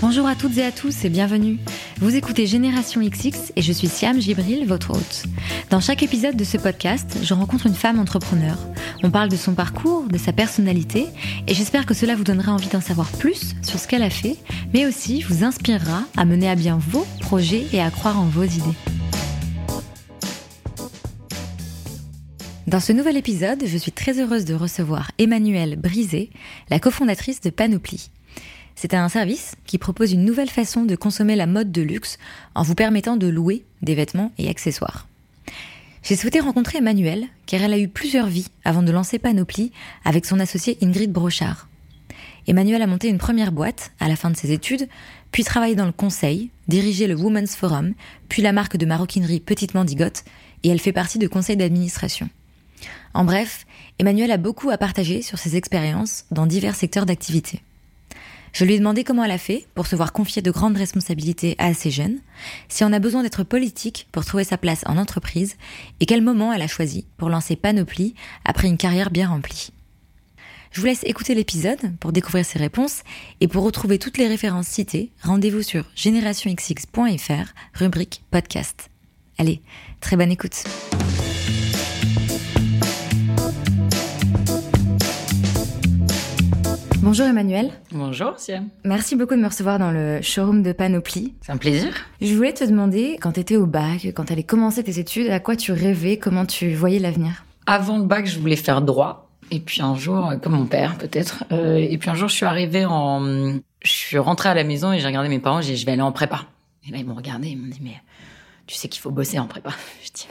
Bonjour à toutes et à tous et bienvenue. Vous écoutez Génération XX et je suis Siam Gibril, votre hôte. Dans chaque épisode de ce podcast, je rencontre une femme entrepreneur. On parle de son parcours, de sa personnalité et j'espère que cela vous donnera envie d'en savoir plus sur ce qu'elle a fait, mais aussi vous inspirera à mener à bien vos projets et à croire en vos idées. Dans ce nouvel épisode, je suis très heureuse de recevoir Emmanuelle Brisé, la cofondatrice de Panoply. C'est un service qui propose une nouvelle façon de consommer la mode de luxe en vous permettant de louer des vêtements et accessoires. J'ai souhaité rencontrer Emmanuelle car elle a eu plusieurs vies avant de lancer Panoply avec son associé Ingrid Brochard. Emmanuelle a monté une première boîte à la fin de ses études, puis travaillé dans le conseil, dirigé le Women's Forum, puis la marque de maroquinerie Petite Mandigote, et elle fait partie de conseil d'administration. En bref, Emmanuelle a beaucoup à partager sur ses expériences dans divers secteurs d'activité. Je lui ai demandé comment elle a fait pour se voir confier de grandes responsabilités à assez jeune, si on a besoin d'être politique pour trouver sa place en entreprise, et quel moment elle a choisi pour lancer Panoply après une carrière bien remplie. Je vous laisse écouter l'épisode pour découvrir ses réponses et pour retrouver toutes les références citées, rendez-vous sur générationxx.fr, rubrique podcast. Allez, très bonne écoute. Bonjour Emmanuel. Bonjour Siam. Merci beaucoup de me recevoir dans le showroom de Panoply. C'est un plaisir. Je voulais te demander, quand tu étais au bac, quand tu allais commencer tes études, à quoi tu rêvais, comment tu voyais l'avenir? Avant le bac, je voulais faire droit. Et puis un jour, comme mon père peut-être, euh, et puis un jour, je suis arrivée en... Je suis rentrée à la maison et j'ai regardé mes parents, j'ai dit, je vais aller en prépa. Et là, ils m'ont regardé, ils m'ont dit, mais tu sais qu'il faut bosser en prépa. Je dis,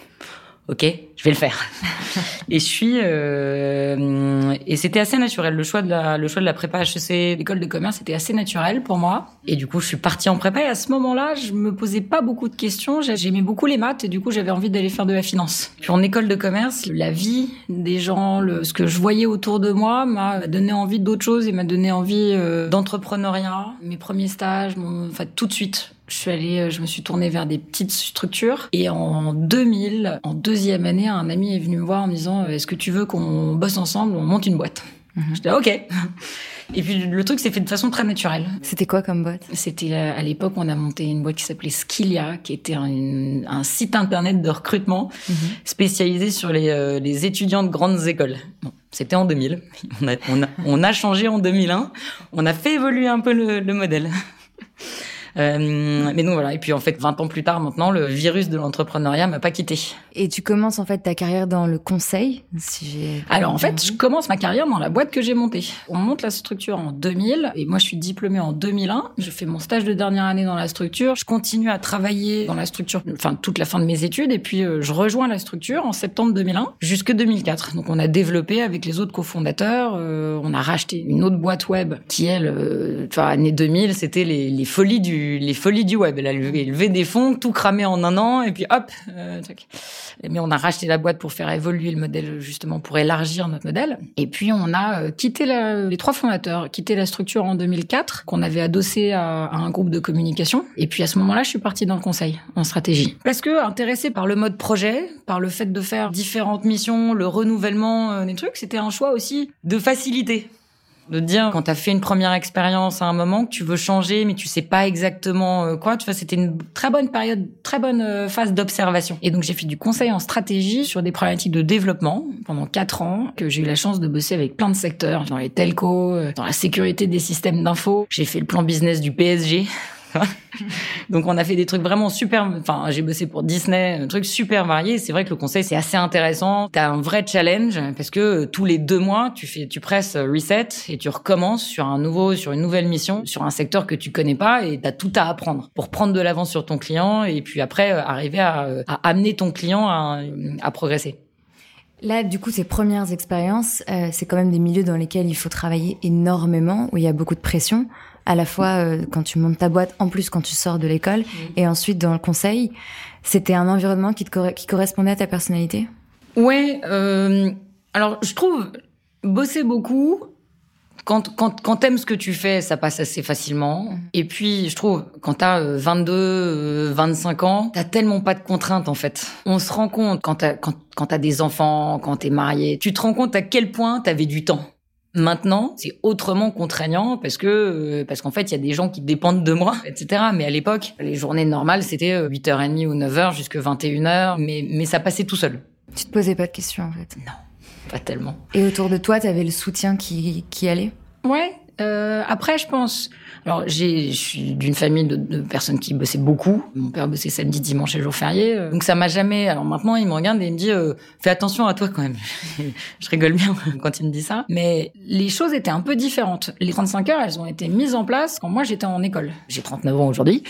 ok, je vais le faire. et je suis euh, et c'était assez naturel le choix de la le choix de la prépa HEC, l'école de commerce, c'était assez naturel pour moi. Et du coup, je suis partie en prépa et à ce moment-là, je me posais pas beaucoup de questions. J'aimais beaucoup les maths et du coup, j'avais envie d'aller faire de la finance. Puis en école de commerce, la vie des gens, ce que je voyais autour de moi m'a donné envie d'autre chose et m'a donné envie euh, d'entrepreneuriat. Mes premiers stages, enfin tout de suite, je suis allée, euh, je me suis tournée vers des petites structures. Et en 2000, en deuxième année, un ami est venu me voir en me disant euh, Est-ce que tu veux qu'on bosse ensemble On monte une boîte? Je -hmm. J'étais OK. Et puis le truc s'est fait de façon très naturelle. C'était quoi comme boîte? C'était euh, à l'époque on a monté une boîte qui s'appelait Skillia, qui était un, un, site internet de recrutement mm -hmm. spécialisé sur les, euh, les, étudiants de grandes écoles. Bon, C'était en 2000. On a, on, a, on a, changé en 2001. On a fait évoluer un peu le, le modèle. Euh, mais donc voilà. Et puis en fait, 20 ans plus tard, maintenant, le virus de l'entrepreneuriat m'a pas quitté. Et tu commences en fait ta carrière dans le conseil, si j'ai. Alors en fait, je commence ma carrière dans la boîte que j'ai montée. On monte la structure en 2000 et moi je suis diplômée en 2001. Je fais mon stage de dernière année dans la structure. Je continue à travailler dans la structure, enfin toute la fin de mes études et puis euh, je rejoins la structure en septembre 2001 jusque 2004. Donc on a développé avec les autres cofondateurs, euh, on a racheté une autre boîte web qui elle, enfin année 2000, c'était les, les folies du les folies du web. Elle a levé, des fonds, tout cramé en un an et puis hop. Euh, mais on a racheté la boîte pour faire évoluer le modèle justement pour élargir notre modèle. Et puis on a euh, quitté les trois fondateurs, quitté la structure en 2004 qu'on avait adossé à, à, un groupe de communication. Et puis à ce moment-là, je suis partie dans le conseil en stratégie parce que intéressée par le mode projet, par le fait de faire différentes missions, le renouvellement euh, des trucs, c'était un choix aussi de facilité de dire quand tu as fait une première expérience à un moment que tu veux changer mais tu sais pas exactement euh, quoi tu vois c'était une très bonne période très bonne euh, phase d'observation. Et donc j'ai fait du conseil en stratégie sur des problématiques de développement pendant quatre ans que j'ai eu la chance de bosser avec plein de secteurs dans les telcos euh, dans la sécurité des systèmes d'info. J'ai fait le plan business du PSG Donc on a fait des trucs vraiment super. Enfin, j'ai bossé pour Disney, un truc super varié. C'est vrai que le conseil c'est assez intéressant. T'as un vrai challenge parce que tous les deux mois tu fais, tu presses reset et tu recommences sur un nouveau, sur une nouvelle mission, sur un secteur que tu connais pas et t'as tout à apprendre pour prendre de l'avance sur ton client et puis après arriver à, amener ton client à, progresser. Là, du coup, ces premières expériences, euh, c'est quand même des milieux dans lesquels il faut travailler énormément, où il y a beaucoup de pression, à la fois euh, quand tu montes ta boîte, en plus quand tu sors de l'école, mmh. et ensuite dans le conseil. C'était un environnement qui, te, qui correspondait à ta personnalité? Ouais. Euh, alors, je trouve bosser beaucoup. Quand, quand, quand t'aimes ce que tu fais, ça passe assez facilement. Mmh. Et puis, je trouve, quand t'as 22, 25 ans, t'as tellement pas de contraintes, en fait. On se rend compte, quand t'as, quand, quand t'as des enfants, quand t'es marié, tu te rends compte à quel point t'avais du temps Maintenant, c'est autrement contraignant parce que euh, parce qu'en fait, il y a des gens qui dépendent de moi, etc. Mais à l'époque, les journées normales, c'était 8h30 ou 9h jusqu'à 21h, mais mais ça passait tout seul. Tu te posais pas de questions en fait? Non, pas tellement. Et autour de toi, tu avais le soutien qui qui allait? Ouais, euh, après, je pense. Alors, j'ai, je suis d'une famille de, personnes qui bossaient beaucoup. Mon père bossait samedi, dimanche et jour férié. Euh, donc, ça m'a jamais. Alors maintenant, il me regarde et il me dit euh, "Fais attention à toi quand même." je rigole bien quand il me dit ça. Mais les choses étaient un peu différentes. Les 35 heures, elles ont été mises en place quand moi j'étais en école. J'ai 39 ans aujourd'hui,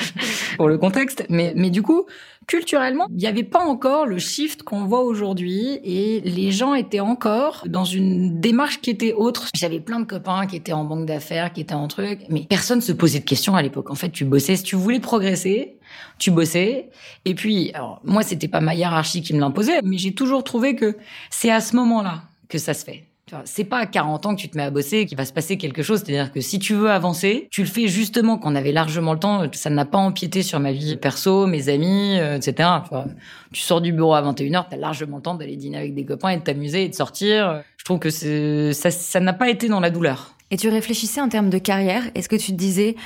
pour le contexte. Mais, mais du coup, culturellement, il n'y avait pas encore le shift qu'on voit aujourd'hui et les gens étaient encore dans une démarche qui était autre. J'avais plein de copains qui étaient en banque d'affaires, qui étaient en truc, mais personne se posait de questions à l'époque. En fait, tu bossais, si tu voulais progresser, tu bossais. Et puis, alors, moi, c'était pas ma hiérarchie qui me l'imposait, mais j'ai toujours trouvé que c'est à ce moment-là que ça se fait. C'est pas à 40 ans que tu te mets à bosser qu'il va se passer quelque chose. C'est-à-dire que si tu veux avancer, tu le fais justement quand on avait largement le temps. Ça n'a pas empiété sur ma vie perso, mes amis, euh, etc. tu sors du bureau à 21h, t'as largement le temps d'aller dîner avec des copains et de t'amuser et de sortir. Je trouve que ça n'a pas été dans la douleur. Et tu réfléchissais en termes de carrière. Est-ce que tu te disais,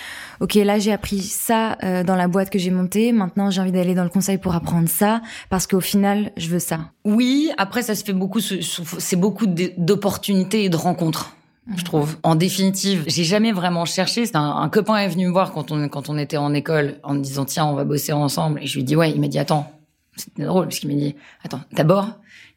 ok, là j'ai appris ça euh, dans la boîte que j'ai montée. Maintenant j'ai envie d'aller dans le conseil pour apprendre ça parce qu'au final je veux ça. Oui. Après ça se fait beaucoup. C'est beaucoup d'opportunités et de rencontres. Je mhm. trouve. En définitive, j'ai jamais vraiment cherché. Un, un, copain est venu me voir quand on quand on était en école en me disant tiens on va bosser ensemble et je lui dis ouais. Il m'a dit attends. C'était drôle parce qu'il m'a dit attends d'abord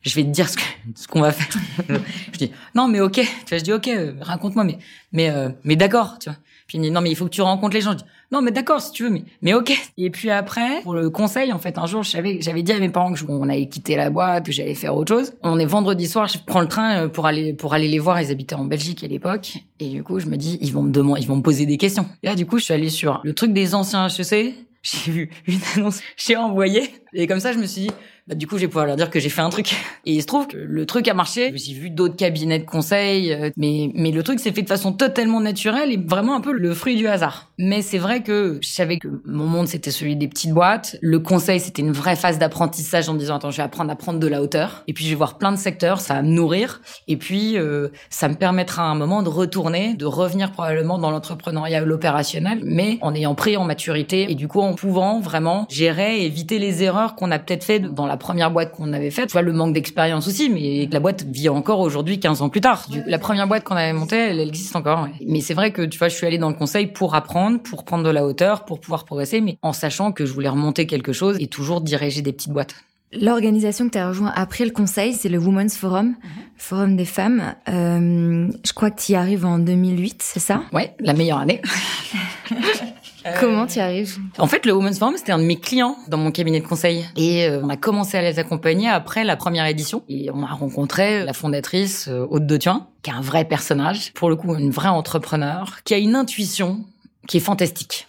je vais te dire ce ce qu'on va faire. je dis non mais ok, tu vois, je dis ok, euh, raconte-moi mais mais euh, mais d'accord, tu vois. Puis il me dit non mais il faut que tu rencontres les gens. Je dis non mais d'accord si tu veux mais mais ok. Et puis après pour le conseil en fait un jour je savais j'avais dit à mes parents que on allait quitter la boîte, que j'allais faire autre chose. On est vendredi soir, je prends le train euh, pour aller pour aller les voir, ils habitaient en Belgique à l'époque et du coup je me dis ils vont me demander ils vont me poser des questions. Et là du coup je suis allée sur le truc des anciens HEC, j'ai vu une annonce, j'ai envoyé et comme ça je me suis dit bah, du coup, je vais pouvoir leur dire que j'ai fait un truc. Et il se trouve que le truc a marché. J'ai vu d'autres cabinets de conseil, euh, mais, mais le truc s'est fait de façon totalement naturelle et vraiment un peu le fruit du hasard. Mais c'est vrai que je savais que mon monde, c'était celui des petites boîtes. Le conseil, c'était une vraie phase d'apprentissage en disant, attends, je vais apprendre à prendre de la hauteur. Et puis, je vais voir plein de secteurs, ça va me nourrir. Et puis, euh, ça me permettra à un moment de retourner, de revenir probablement dans l'entrepreneuriat l'opérationnel, mais en ayant pris en maturité et du coup, en pouvant vraiment gérer et éviter les erreurs qu'on a peut-être fait dans la première boîte qu'on avait faite. Tu vois, le manque d'expérience aussi, mais la boîte vit encore aujourd'hui 15 ans plus tard. La première boîte qu'on avait montée, elle, existe encore. Mais c'est vrai que, tu vois, je suis allée dans le conseil pour apprendre, pour prendre de la hauteur, pour pouvoir progresser, mais en sachant que je voulais remonter quelque chose et toujours diriger des petites boîtes. L'organisation que tu as rejoint après le conseil, c'est le Women's Forum, mhm. Forum des femmes. Euh, je crois que tu y arrives en 2008, c'est ça? Ouais, la meilleure année. Euh, Comment tu arrives En fait, le Women's Forum, c'était un de mes clients dans mon cabinet de conseil. Et euh, on a commencé à les accompagner après la première édition. Et on a rencontré la fondatrice, euh, Aude de Thuin, qui est un vrai personnage, pour le coup, une vraie entrepreneur, qui a une intuition qui est fantastique.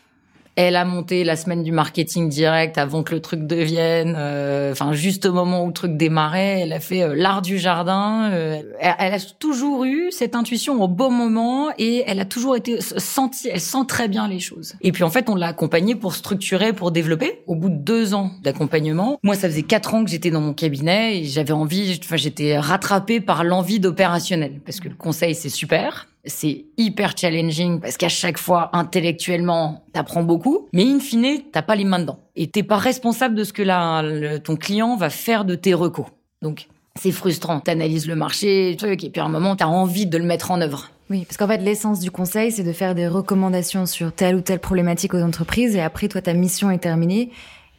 Elle a monté la semaine du marketing direct avant que le truc devienne. Euh, enfin, juste au moment où le truc démarrait, elle a fait euh, l'art du jardin. Euh, elle, a toujours eu cette intuition au bon moment et elle a toujours été sentie. Elle sent très bien les choses. Et puis en fait, on l'a accompagnée pour structurer, pour développer. Au bout de deux ans d'accompagnement, moi, ça faisait quatre ans que j'étais dans mon cabinet et j'avais envie. Enfin, j'étais rattrapée par l'envie d'opérationnel parce que le conseil c'est super c'est hyper challenging parce qu'à chaque fois, intellectuellement, t'apprends beaucoup, mais in fine, t'as pas les mains dedans. Et t'es pas responsable de ce que la, ton client va faire de tes recos. Donc, c'est frustrant. T'analyses le marché, truc, et puis à un moment, t'as envie de le mettre en œuvre. Oui, parce qu'en fait, l'essence du conseil, c'est de faire des recommandations sur telle ou telle problématique aux entreprises, et après, toi, ta mission est terminée.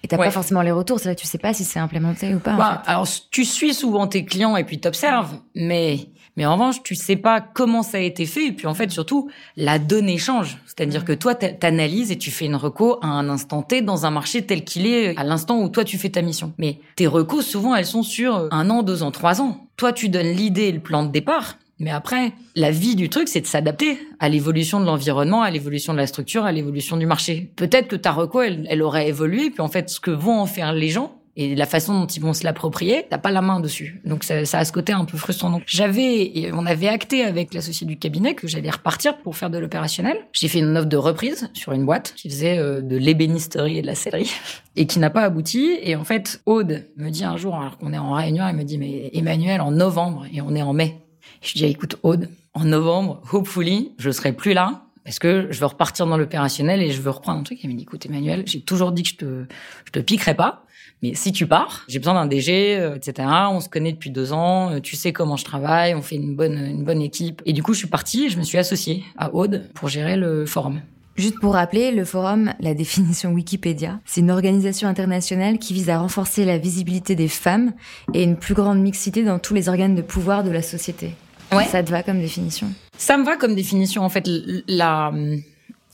Et t'as pas forcément les retours, c'est là que tu sais pas si c'est implémenté ou pas. Bah, Alors, tu suis souvent tes clients et puis t'observes, mais mais en revanche, tu sais pas comment ça a été fait. Et puis en fait, surtout, la donnée change. C'est-à-dire que toi, t'analyses et tu fais une reco à un instant T dans un marché tel qu'il est à l'instant où toi tu fais ta mission. Mais tes recos, souvent, elles sont sur un an, deux ans, trois ans. Toi, tu donnes l'idée et le plan de départ. Mais après, la vie du truc, c'est de s'adapter à l'évolution de l'environnement, à l'évolution de la structure, à l'évolution du marché. Peut-être que ta reco, elle, elle aurait évolué, puis en fait, ce que vont en faire les gens, et la façon dont ils vont se l'approprier, t'as pas la main dessus. Donc ça, ça, a ce côté un peu frustrant. Donc j'avais, on avait acté avec l'associé du cabinet que j'allais repartir pour faire de l'opérationnel. J'ai fait une offre de reprise sur une boîte qui faisait euh, de l'ébénisterie et de la sellerie et qui n'a pas abouti. Et en fait, Aude me dit un jour, alors qu'on est en réunion, elle me dit mais Emmanuel en novembre et on est en mai. Je dis, écoute, Aude, en novembre, hopefully, je serai plus là parce que je veux repartir dans l'opérationnel et je veux reprendre un truc. Elle me dit, écoute, Emmanuel, j'ai toujours dit que je te, je te piquerai pas. Mais si tu pars, j'ai besoin d'un DG, euh, etc. On se connaît depuis deux ans, euh, tu sais comment je travaille, on fait une bonne, une bonne équipe. Et du coup, je suis partie et je me suis associée à Aude pour gérer le forum. Juste pour rappeler, le forum, la définition Wikipédia, c'est une organisation internationale qui vise à renforcer la visibilité des femmes et une plus grande mixité dans tous les organes de pouvoir de la société. Ouais. Ça te va comme définition? Ça me va comme définition. En fait, la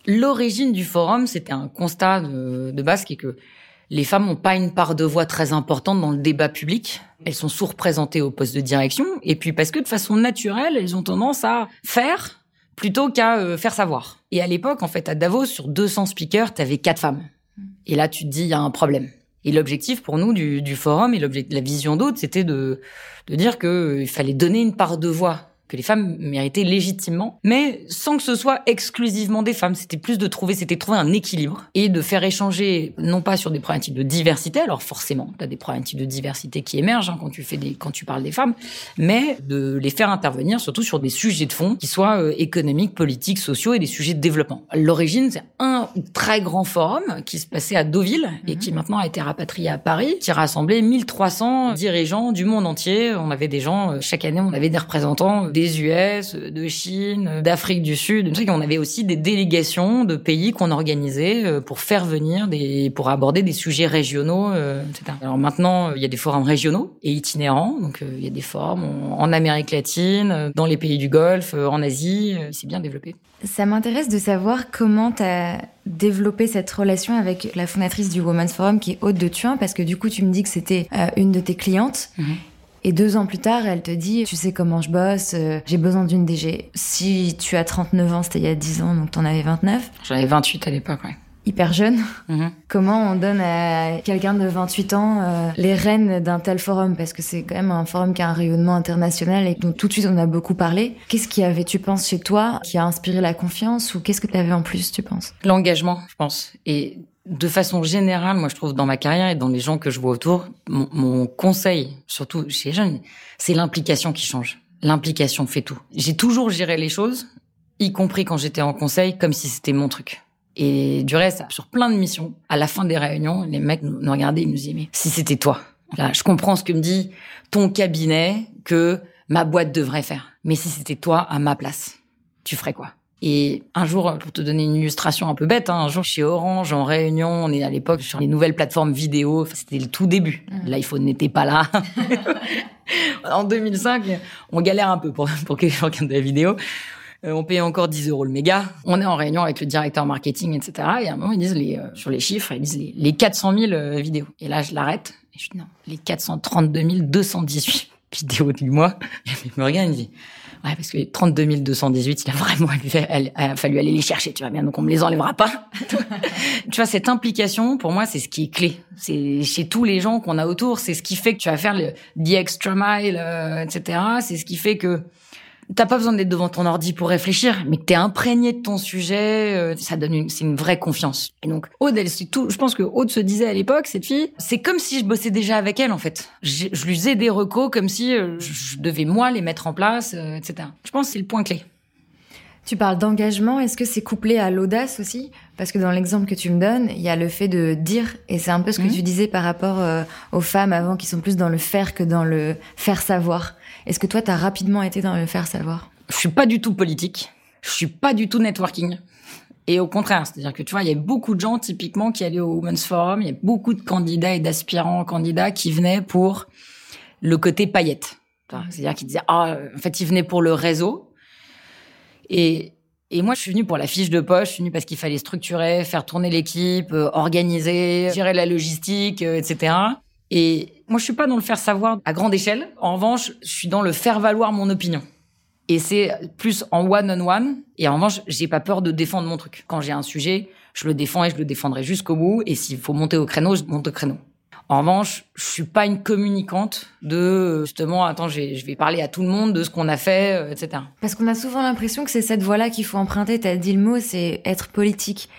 l'origine du forum, c'était un constat de, de base qui est que les femmes n'ont pas une part de voix très importante dans le débat public. Elles sont sous-représentées au poste de direction. Et puis parce que de façon naturelle, elles ont tendance à faire plutôt qu'à euh, faire savoir. Et à l'époque, en fait, à Davos, sur 200 speakers, tu avais quatre femmes. Et là, tu te dis, il y a un problème. Et l'objectif pour nous du, forum et la vision d'autres, c'était de, de dire qu'il euh, fallait donner une part de voix que les femmes méritaient légitimement, mais sans que ce soit exclusivement des femmes. C'était plus de trouver, c'était trouver un équilibre et de faire échanger, non pas sur des problématiques de diversité, alors forcément, tu as des problématiques de diversité qui émergent hein, quand tu fais des, quand tu parles des femmes, mais de les faire intervenir surtout sur des sujets de fond qui soient euh, économiques, politiques, sociaux et des sujets de développement. L'origine, c'est un très grand forum qui se passait à Deauville et mhm. qui maintenant a été rapatrié à Paris, qui rassemblait 1300 dirigeants du monde entier. On avait des gens, euh, chaque année, on avait des représentants des US, de Chine, d'Afrique du Sud. On avait aussi des délégations de pays qu'on organisait euh, pour faire venir des, pour aborder des sujets régionaux, euh, etc. Alors maintenant, il y a des forums régionaux et itinérants. Donc euh, il y a des forums en Amérique latine, dans les pays du Golfe, en Asie. C'est bien développé. Ça m'intéresse de savoir comment tu as développé cette relation avec la fondatrice du Women's Forum qui est Aude de Thuin, parce que du coup, tu me dis que c'était une de tes clientes. Mhm. Et deux ans plus tard, elle te dit, tu sais comment je bosse, euh, j'ai besoin d'une DG. Si tu as 39 ans, c'était il y a 10 ans, donc t'en avais 29. J'en avais 28 à l'époque, ouais. Hyper jeune. Mhm. Comment on donne à quelqu'un de 28 ans euh, les rênes d'un tel forum? Parce que c'est quand même un forum qui a un rayonnement international et dont tout de suite on a beaucoup parlé. Qu'est-ce qui avait, tu penses, chez toi, qui a inspiré la confiance ou qu'est-ce que tu avais en plus, tu penses? L'engagement, je pense. Et de façon générale, moi je trouve dans ma carrière et dans les gens que je vois autour, mon, conseil, surtout chez les jeunes, c'est l'implication qui change. L'implication fait tout. J'ai toujours géré les choses, y compris quand j'étais en conseil, comme si c'était mon truc. Et du reste, sur plein de missions, à la fin des réunions, les mecs nous, regardaient, ils nous disaient, mais si c'était toi, là, je comprends ce que me dit ton cabinet que ma boîte devrait faire. Mais si c'était toi à ma place, tu ferais quoi? Et un jour, pour te donner une illustration un peu bête, hein, un jour chez Orange, en réunion, on est à l'époque sur les nouvelles plateformes vidéo, c'était le tout début. Mmh. L'iPhone n'était pas là. en 2005, on galère un peu pour, pour que les gens regardent de la vidéo. Euh, on paye encore 10 euros le méga. On est en réunion avec le directeur marketing, etc. Et à un moment, ils disent les, euh, sur les chiffres, ils disent les, les 400 000 euh, vidéos. Et là, je l'arrête. Et je dis non, les 432 218 vidéos du mois. Et il me regarde, il me dit Ouais, parce que 32 218, il a vraiment elle, a fallu aller les chercher, tu vois bien, donc on me les enlèvera pas. tu vois, cette implication, pour moi, c'est ce qui est clé. C'est chez tous les gens qu'on a autour, c'est ce qui fait que tu vas faire le the extra mile, euh, etc. C'est ce qui fait que T'as pas besoin d'être devant ton ordi pour réfléchir, mais que t'es imprégné de ton sujet, euh, ça donne une, c'est une vraie confiance. Et donc, Aude, elle, c'est tout, je pense que Aude se disait à l'époque, cette fille, c'est comme si je bossais déjà avec elle, en fait. Je, je lui faisais des recos comme si euh, je, devais moi les mettre en place, euh, etc. Je pense que c'est le point clé. Tu parles d'engagement, est-ce que c'est couplé à l'audace aussi? Parce que dans l'exemple que tu me donnes, il y a le fait de dire, et c'est un peu ce que mhm. tu disais par rapport aux femmes avant qui sont plus dans le faire que dans le faire savoir. Est-ce que toi, tu as rapidement été dans le faire savoir? Je suis pas du tout politique. Je suis pas du tout networking. Et au contraire, c'est-à-dire que tu vois, il y a beaucoup de gens typiquement qui allaient au Women's Forum, il y a beaucoup de candidats et d'aspirants candidats qui venaient pour le côté paillette. C'est-à-dire qu'ils disaient ah en fait ils venaient pour le réseau. Et et moi je suis venue pour la fiche de poche, je suis venue parce qu'il fallait structurer, faire tourner l'équipe, euh, organiser, gérer la logistique, euh, etc. Et moi, je suis pas dans le faire savoir à grande échelle. En revanche, je suis dans le faire valoir mon opinion. Et c'est plus en one-on-one. Et en revanche, j'ai pas peur de défendre mon truc. Quand j'ai un sujet, je le défends et je le défendrai jusqu'au bout. Et s'il faut monter au créneau, je monte au créneau. En revanche, je suis pas une communicante de justement, attends, je vais parler à tout le monde de ce qu'on a fait, euh, etc. Parce qu'on a souvent l'impression que c'est cette voie-là qu'il faut emprunter. T'as dit le mot, c'est être politique.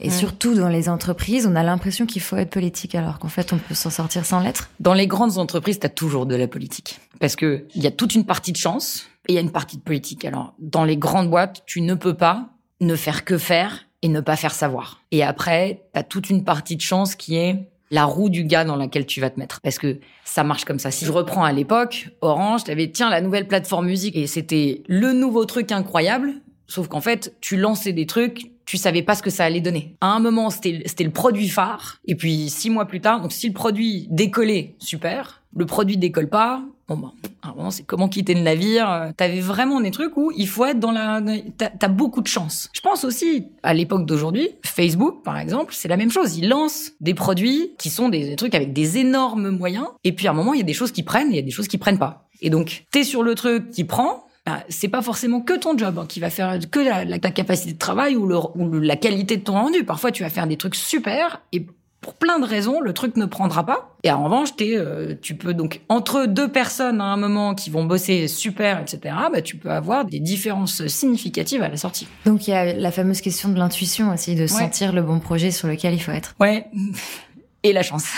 Et surtout dans les entreprises, on a l'impression qu'il faut être politique alors qu'en fait on peut s'en sortir sans l'être. Dans les grandes entreprises, tu as toujours de la politique. Parce que il y a toute une partie de chance, et il y a une partie de politique. Alors, dans les grandes boîtes, tu ne peux pas ne faire que faire et ne pas faire savoir. Et après, tu as toute une partie de chance qui est la roue du gars dans laquelle tu vas te mettre. Parce que ça marche comme ça. Si je reprends à l'époque, Orange, t'avais, tiens, la nouvelle plateforme musique, et c'était le nouveau truc incroyable. Sauf qu'en fait, tu lançais des trucs, tu savais pas ce que ça allait donner. À un moment, c'était, le produit phare. Et puis, six mois plus tard, donc si le produit décollait, super. Le produit décolle pas, bon ben, à un moment, c'est comment quitter le navire? T'avais vraiment des trucs où il faut être dans la, t'as, t'as beaucoup de chance. Je pense aussi, à l'époque d'aujourd'hui, Facebook, par exemple, c'est la même chose. Ils lancent des produits qui sont des, des trucs avec des énormes moyens. Et puis, à un moment, il y a des choses qui prennent et il y a des choses qui prennent pas. Et donc, t'es sur le truc qui prend, bah, c'est pas forcément que ton job hein, qui va faire que la, la- ta capacité de travail ou, le, ou le- la qualité de ton rendu. Parfois, tu vas faire des trucs super et pour plein de raisons, le truc ne prendra pas. Et en revanche, euh, tu peux donc entre deux personnes à un moment qui vont bosser super, etc. Bah, tu peux avoir des différences significatives à la sortie. Donc il y a la fameuse question de l'intuition aussi, de sentir le bon projet sur lequel il faut être. Ouais. Et la chance.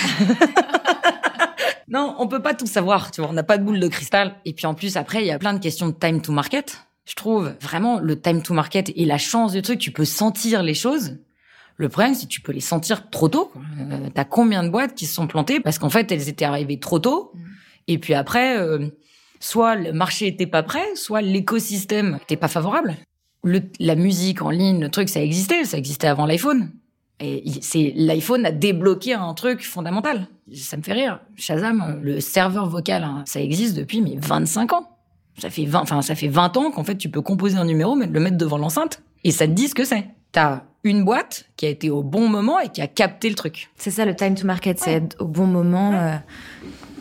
non, on peut pas tout savoir, tu vois, on n'a pas de boule de cristal. Et puis en plus, après, il y a plein de questions de time to market. Je trouve vraiment le time to market et la chance du truc, tu peux sentir les choses. Le problème, c'est que tu peux les sentir trop tôt. Euh, T'as combien de boîtes qui se sont plantées parce qu'en fait, elles étaient arrivées trop tôt. Et puis après, euh, soit le marché était pas prêt, soit l'écosystème était pas favorable. Le, la musique en ligne, le truc, ça existait, ça existait avant l'iPhone. Et c'est l'iPhone a débloqué un truc fondamental. Ça me fait rire. Shazam, euh, le serveur vocal, hein, ça existe depuis mais 25 ans. Ça fait 20, enfin ça fait 20 ans qu'en fait tu peux composer un numéro, mais le mettre devant l'enceinte et ça te dit ce que c'est. T'as une boîte qui a été au bon moment et qui a capté le truc. C'est ça le time to market, c'est au bon moment. euh,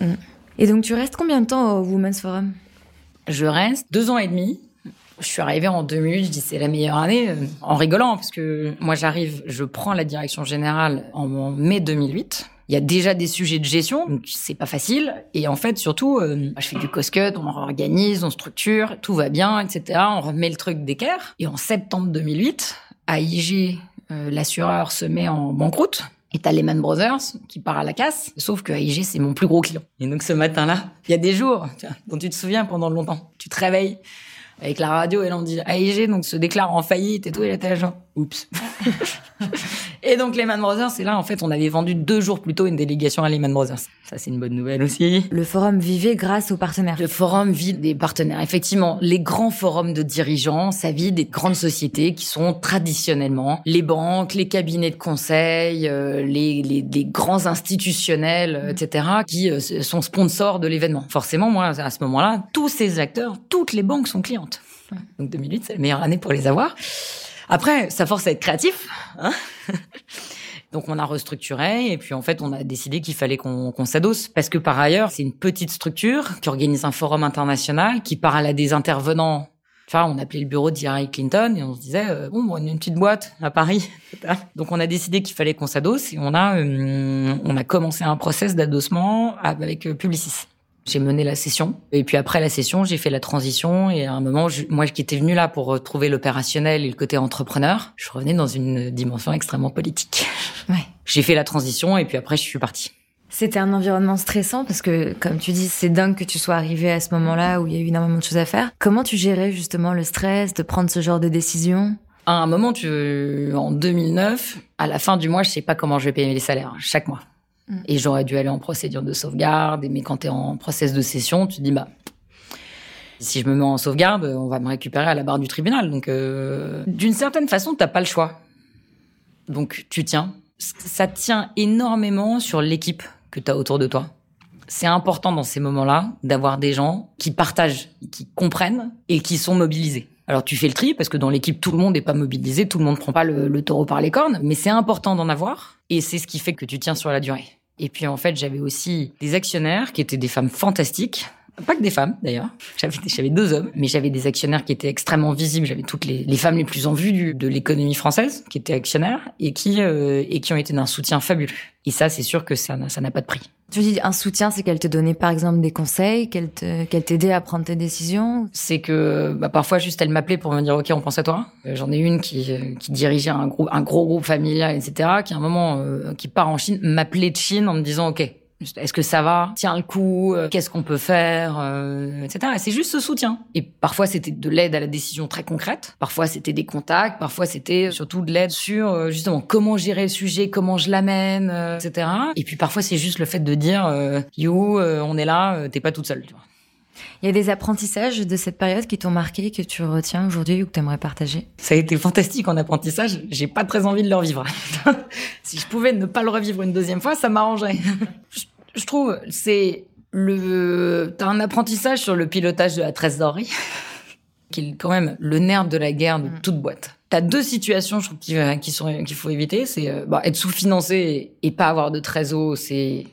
mm. Et donc tu restes combien de temps au Women's Forum? Je reste deux ans et demi. Je suis arrivée en 2008, je dis c'est la meilleure année, euh, en rigolant, parce que moi j'arrive, je prends la direction générale en, mai 2008. Il y a déjà des sujets de gestion, donc c'est pas facile. Et en fait, surtout, euh, je fais du cost cut, on organise, on structure, tout va bien, etc. On remet le truc d'équerre. Et en septembre 2008, AIG, euh, l'assureur, se met en banqueroute. Et t'as Lehman Brothers qui part à la casse. Sauf que AIG, c'est mon plus gros client. Et donc ce matin-là, il y a des jours dont tu te souviens pendant longtemps. Tu te réveilles avec la radio et là on dit AIG donc se déclare en faillite et tout. Et là t'es genre, oups. et donc Lehman Brothers, c'est là en fait on avait vendu deux jours plus tôt une délégation à Lehman Brothers. Ça c'est une bonne nouvelle aussi. Le forum vivait grâce aux partenaires. Le forum vit des partenaires. Effectivement, les grands forums de dirigeants, ça vit des grandes sociétés qui sont traditionnellement les banques, les cabinets de conseil, euh, les, les, les grands institutionnels, euh, etc., qui euh, sont sponsors de l'événement. Forcément, moi, à ce moment-là, tous ces acteurs, toutes les banques sont clientes. Donc 2008, c'est la meilleure année pour les avoir. Après, ça force à être créatif. Hein donc on a restructuré et puis en fait on a décidé qu'il fallait qu'on s'adosse parce que par ailleurs c'est une petite structure qui organise un forum international qui parle à des intervenants. Enfin, on appelait le bureau d'Hillary Clinton et on se disait euh, bon, on est une petite boîte à Paris. Donc on a décidé qu'il fallait qu'on s'adosse et on a euh, on a commencé un process d'adossement avec euh, Publicis. J'ai mené la session et puis après la session, j'ai fait la transition et à un moment, je- moi qui étais venue là pour retrouver l'opérationnel et le côté entrepreneur, je revenais dans une dimension extrêmement politique. Ouais. J'ai fait la transition et puis après je suis partie. C'était un environnement stressant parce que, comme tu dis, c'est dingue que tu sois arrivé à ce moment-là où il y a eu énormément de choses à faire. Comment tu gérais justement le stress de prendre ce genre de décision? À un moment, tu, en 2009, à la fin du mois, je sais pas comment je vais payer les salaires chaque mois. Mm. Et j'aurais dû aller en procédure de sauvegarde. Mais quand t'es en process de cession, tu te dis bah si je me mets en sauvegarde, on va me récupérer à la barre du tribunal. Donc euh, d'une certaine façon, t'as pas le choix. Donc tu tiens. Ça tient énormément sur l'équipe que tu as autour de toi. C'est important dans ces moments-là d'avoir des gens qui partagent, qui comprennent et qui sont mobilisés. Alors tu fais le tri parce que dans l'équipe tout le monde n'est pas mobilisé, tout le monde prend pas le taureau par les cornes, mais c'est important d'en avoir et c'est ce qui fait que tu tiens sur la durée. Et puis en fait j'avais aussi des actionnaires qui étaient des femmes fantastiques, pas que des femmes d'ailleurs. J'avais deux hommes, mais j'avais des actionnaires qui étaient extrêmement visibles. J'avais toutes les, les femmes les plus en vue du- de l'économie française qui étaient actionnaires et qui euh, et qui ont été d'un soutien fabuleux. Et ça c'est sûr que ça n'a- pas de prix. Tu dis un soutien, c'est qu'elle te donnait par exemple des conseils, qu'elle t'aidait à prendre tes décisions. c'est que bah, parfois juste elle m'appelait pour me dire ok on pense à toi. Euh, J'en ai une qui euh, qui dirigeait un groupe un gros groupe familial etc. qui à un moment euh, qui part en Chine m'appelait de Chine en me disant ok Est-ce que ça va? Tiens le coup euh, Qu'est-ce qu'on peut faire euh, Etc. c'est juste ce soutien. Et parfois, c'était de l'aide à la décision très concrète. Parfois, c'était des contacts. Parfois, c'était surtout de l'aide sur euh, justement comment gérer le sujet, comment je l'amène, etc. Et puis parfois, c'est juste le fait de dire You, on est là, t'es pas toute seule. Tu vois. Il y a des apprentissages de cette période qui t'ont marqué, que tu retiens aujourd'hui ou que tu aimerais partager? Ça a été fantastique en apprentissage. J'ai pas très envie de le revivre. si je pouvais ne pas le revivre une deuxième fois, ça m'arrangerait. je trouve, c'est le, t'as un apprentissage sur le pilotage de la trésorerie, qui est quand même le nerf de la guerre de mm. toute boîte. T'as deux situations, je trouve, qui, sont qu'il faut éviter. C'est euh, bah, être sous-financé et, pas avoir de trésor, c'est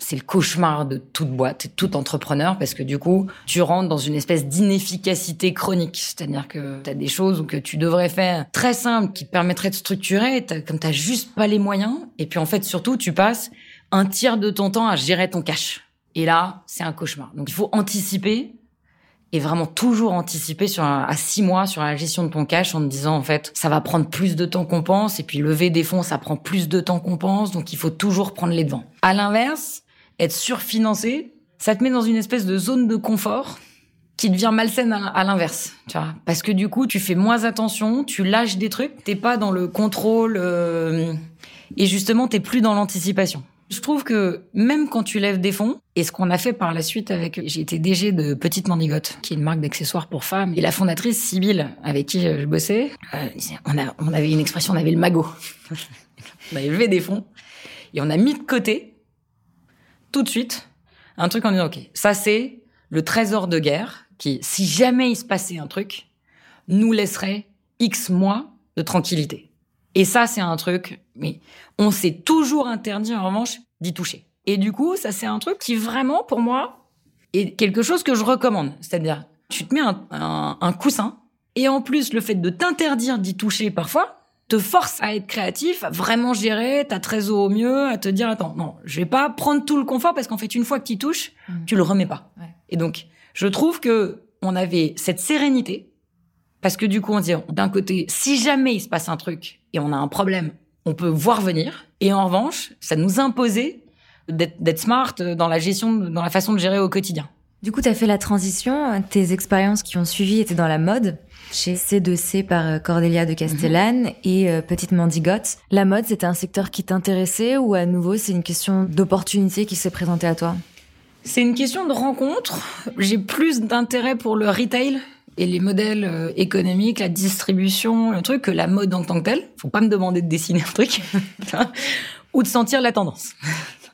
c'est le cauchemar de toute boîte, tout entrepreneur, parce que du coup, tu rentres dans une espèce d'inefficacité chronique. C'est-à-dire que tu as des choses que tu devrais faire très simples, qui te permettraient de structurer, comme tu juste pas les moyens. Et puis en fait, surtout, tu passes un tiers de ton temps à gérer ton cash. Et là, c'est un cauchemar. Donc il faut anticiper et vraiment toujours anticiper sur à six mois sur la gestion de ton cash en te disant en fait ça va prendre plus de temps qu'on pense et puis lever des fonds ça prend plus de temps qu'on pense donc il faut toujours prendre les devants. À l'inverse, être surfinancé, ça te met dans une espèce de zone de confort qui devient malsaine à, l'inverse, tu vois. Parce que du coup, tu fais moins attention, tu lâches des trucs, t'es pas dans le contrôle euh, et justement, t'es plus dans l'anticipation. Je trouve que même quand tu lèves des fonds, et ce qu'on a fait par la suite avec, j'ai été DG de Petite Mandigote, qui est une marque d'accessoires pour femmes, et la fondatrice Sybille, avec qui je bossais, euh, on, a, on avait une expression, on avait le magot. on avait levé des fonds, et on a mis de côté tout de suite un truc en disant, OK, ça c'est le trésor de guerre qui, si jamais il se passait un truc, nous laisserait X mois de tranquillité. Et ça, c'est un truc, mais on s'est toujours interdit, en revanche, d'y toucher. Et du coup, ça, c'est un truc qui vraiment, pour moi, est quelque chose que je recommande. C'est-à-dire, tu te mets un, un coussin, et en plus, le fait de t'interdire d'y toucher parfois, te force à être créatif, à vraiment gérer ta trésor au mieux, à te dire attends, non, je vais pas prendre tout le confort parce qu'en fait une fois que tu touches, mmh. tu le remets pas. Et donc, je trouve que on avait cette sérénité parce que du coup on dit d'un côté, si jamais il se passe un truc et on a un problème, on peut voir venir et en revanche, ça nous imposait d'être smart dans la gestion dans la façon de gérer au quotidien. Du coup, tu as fait la transition, tes expériences qui ont suivi étaient dans la mode chez C2C par euh, Cordélia de Castellane mhm. et euh, Petite Mendigote. La mode, c'était un secteur qui t'intéressait ou à nouveau c'est une question d'opportunité qui s'est présentée à toi? C'est une question de rencontre. J'ai plus d'intérêt pour le retail et les modèles euh, économiques, la distribution, le truc, que la mode en tant que telle. Faut pas me demander de dessiner un truc ou de sentir la tendance.